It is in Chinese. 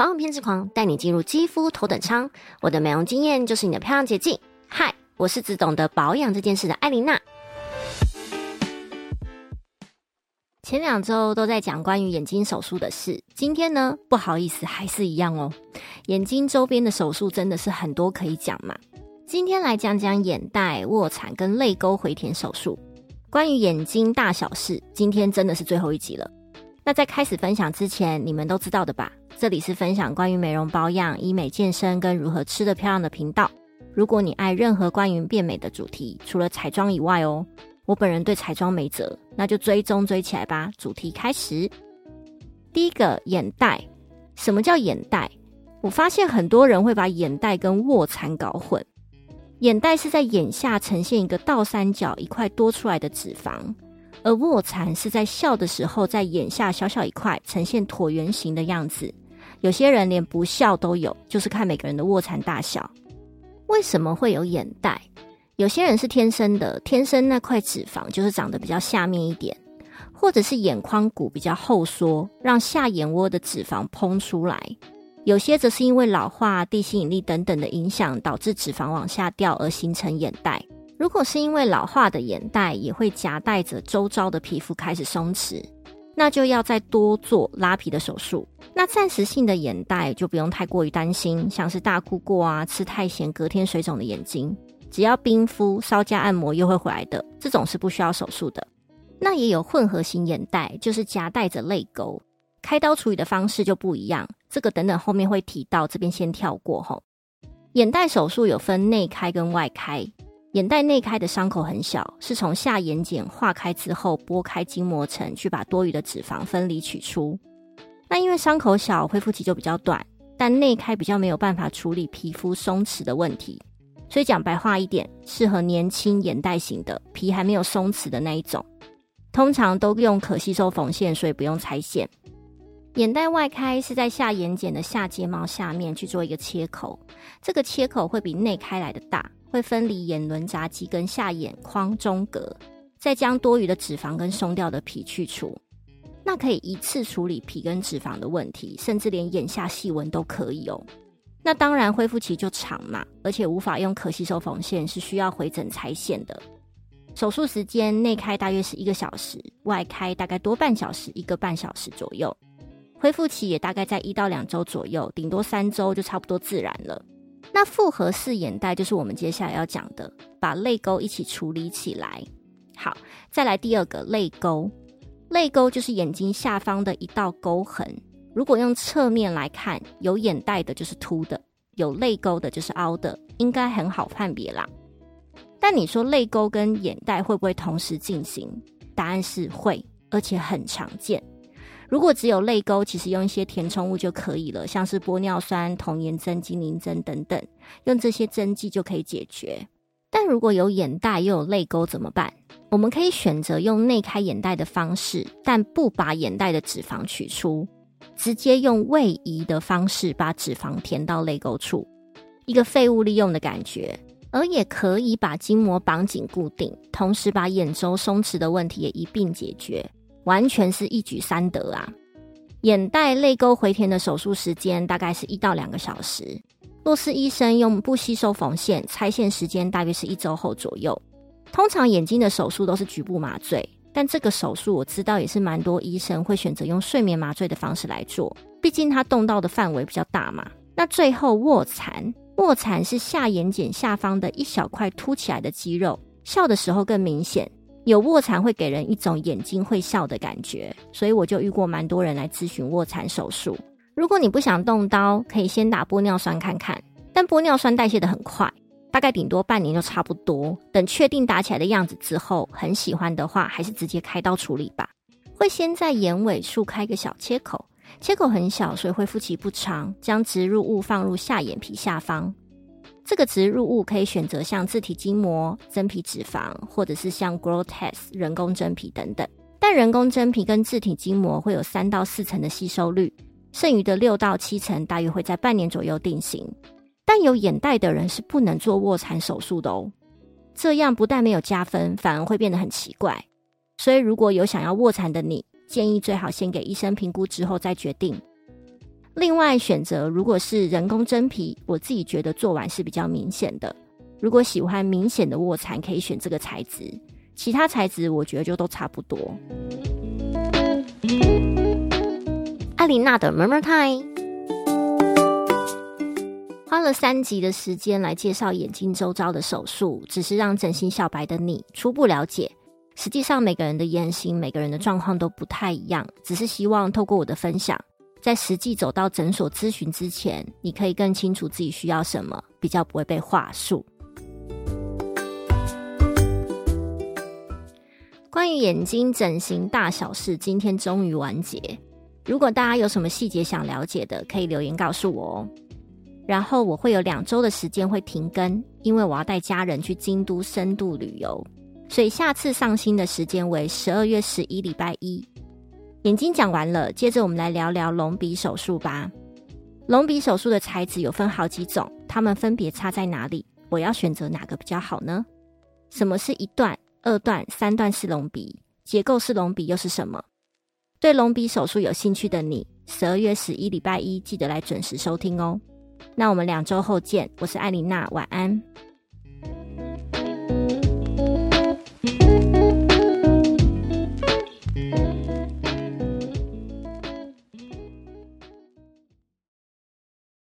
保养偏执狂带你进入肌肤头等舱，我的美容经验就是你的漂亮捷径。嗨，我是只懂得保养这件事的艾琳娜。前两周都在讲关于眼睛手术的事，今天呢，不好意思，还是一样哦。眼睛周边的手术真的是很多可以讲嘛。今天来讲讲眼袋、卧蚕跟泪沟回填手术。关于眼睛大小事，今天真的是最后一集了。那在开始分享之前，你们都知道的吧？这里是分享关于美容保养、医美健身跟如何吃得漂亮的频道。如果你爱任何关于变美的主题，除了彩妆以外哦，我本人对彩妆没辙，那就追踪追起来吧。主题开始，第一个眼袋，什么叫眼袋？我发现很多人会把眼袋跟卧蚕搞混。眼袋是在眼下呈现一个倒三角一块多出来的脂肪，而卧蚕是在笑的时候在眼下小小一块呈现椭圆形的样子。有些人连不笑都有，就是看每个人的卧蚕大小。为什么会有眼袋？有些人是天生的，天生那块脂肪就是长得比较下面一点，或者是眼眶骨比较后缩，让下眼窝的脂肪膨出来。有些则是因为老化、地心引力等等的影响，导致脂肪往下掉而形成眼袋。如果是因为老化的眼袋，也会夹带着周遭的皮肤开始松弛，那就要再多做拉皮的手术。那暂时性的眼袋就不用太过于担心，像是大哭过啊、吃太咸、隔天水肿的眼睛，只要冰敷、稍加按摩又会回来的，这种是不需要手术的。那也有混合型眼袋，就是夹带着泪沟。开刀处理的方式就不一样，这个等等后面会提到，这边先跳过吼。眼袋手术有分内开跟外开，眼袋内开的伤口很小，是从下眼睑化开之后剥开筋膜层，去把多余的脂肪分离取出。那因为伤口小，恢复期就比较短，但内开比较没有办法处理皮肤松弛的问题，所以讲白话一点，适合年轻眼袋型的皮还没有松弛的那一种，通常都用可吸收缝线，所以不用拆线。眼袋外开是在下眼睑的下睫毛下面去做一个切口，这个切口会比内开来的大，会分离眼轮匝肌跟下眼眶中隔，再将多余的脂肪跟松掉的皮去除，那可以一次处理皮跟脂肪的问题，甚至连眼下细纹都可以哦。那当然恢复期就长嘛，而且无法用可吸收缝线，是需要回诊拆线的。手术时间内开大约是一个小时，外开大概多半小时，一个半小时左右。恢复期也大概在一到两周左右，顶多三周就差不多自然了。那复合式眼袋就是我们接下来要讲的，把泪沟一起处理起来。好，再来第二个泪沟，泪沟就是眼睛下方的一道沟痕。如果用侧面来看，有眼袋的就是凸的，有泪沟的就是凹的，应该很好判别啦。但你说泪沟跟眼袋会不会同时进行？答案是会，而且很常见。如果只有泪沟，其实用一些填充物就可以了，像是玻尿酸、童颜针、精灵针等等，用这些针剂就可以解决。但如果有眼袋又有泪沟怎么办？我们可以选择用内开眼袋的方式，但不把眼袋的脂肪取出，直接用位移的方式把脂肪填到泪沟处，一个废物利用的感觉。而也可以把筋膜绑紧固定，同时把眼周松弛的问题也一并解决。完全是一举三得啊！眼袋泪沟回填的手术时间大概是一到两个小时。若是医生用不吸收缝线，拆线时间大约是一周后左右。通常眼睛的手术都是局部麻醉，但这个手术我知道也是蛮多医生会选择用睡眠麻醉的方式来做，毕竟它动到的范围比较大嘛。那最后卧蚕，卧蚕是下眼睑下方的一小块凸起来的肌肉，笑的时候更明显。有卧蚕会给人一种眼睛会笑的感觉，所以我就遇过蛮多人来咨询卧蚕手术。如果你不想动刀，可以先打玻尿酸看看，但玻尿酸代谢的很快，大概顶多半年就差不多。等确定打起来的样子之后，很喜欢的话，还是直接开刀处理吧。会先在眼尾处开个小切口，切口很小，所以恢复期不长。将植入物放入下眼皮下方。这个植入物可以选择像自体筋膜、真皮脂肪，或者是像 Grow Test 人工真皮等等。但人工真皮跟自体筋膜会有三到四成的吸收率，剩余的六到七成大约会在半年左右定型。但有眼袋的人是不能做卧蚕手术的哦，这样不但没有加分，反而会变得很奇怪。所以如果有想要卧蚕的你，建议最好先给医生评估之后再决定。另外选择如果是人工真皮，我自己觉得做完是比较明显的。如果喜欢明显的卧蚕，可以选这个材质。其他材质我觉得就都差不多。艾琳娜的 Murmur Time，花了三集的时间来介绍眼睛周遭的手术，只是让整形小白的你初步了解。实际上每个人的眼型、每个人的状况都不太一样，只是希望透过我的分享，在实际走到诊所咨询之前，你可以更清楚自己需要什么，比较不会被话术。关于眼睛整形大小事，今天终于完结。如果大家有什么细节想了解的，可以留言告诉我哦。然后我会有两周的时间会停更，因为我要带家人去京都深度旅游，所以下次上新的时间为十二月十一礼拜一。眼睛讲完了，接着我们来聊聊隆鼻手术吧。隆鼻手术的材质有分好几种，它们分别差在哪里？我要选择哪个比较好呢？什么是一段？二段、三段式隆鼻，结构式隆鼻又是什么？对隆鼻手术有兴趣的你，十二月十一礼拜一记得来准时收听哦。那我们两周后见，我是艾琳娜，晚安。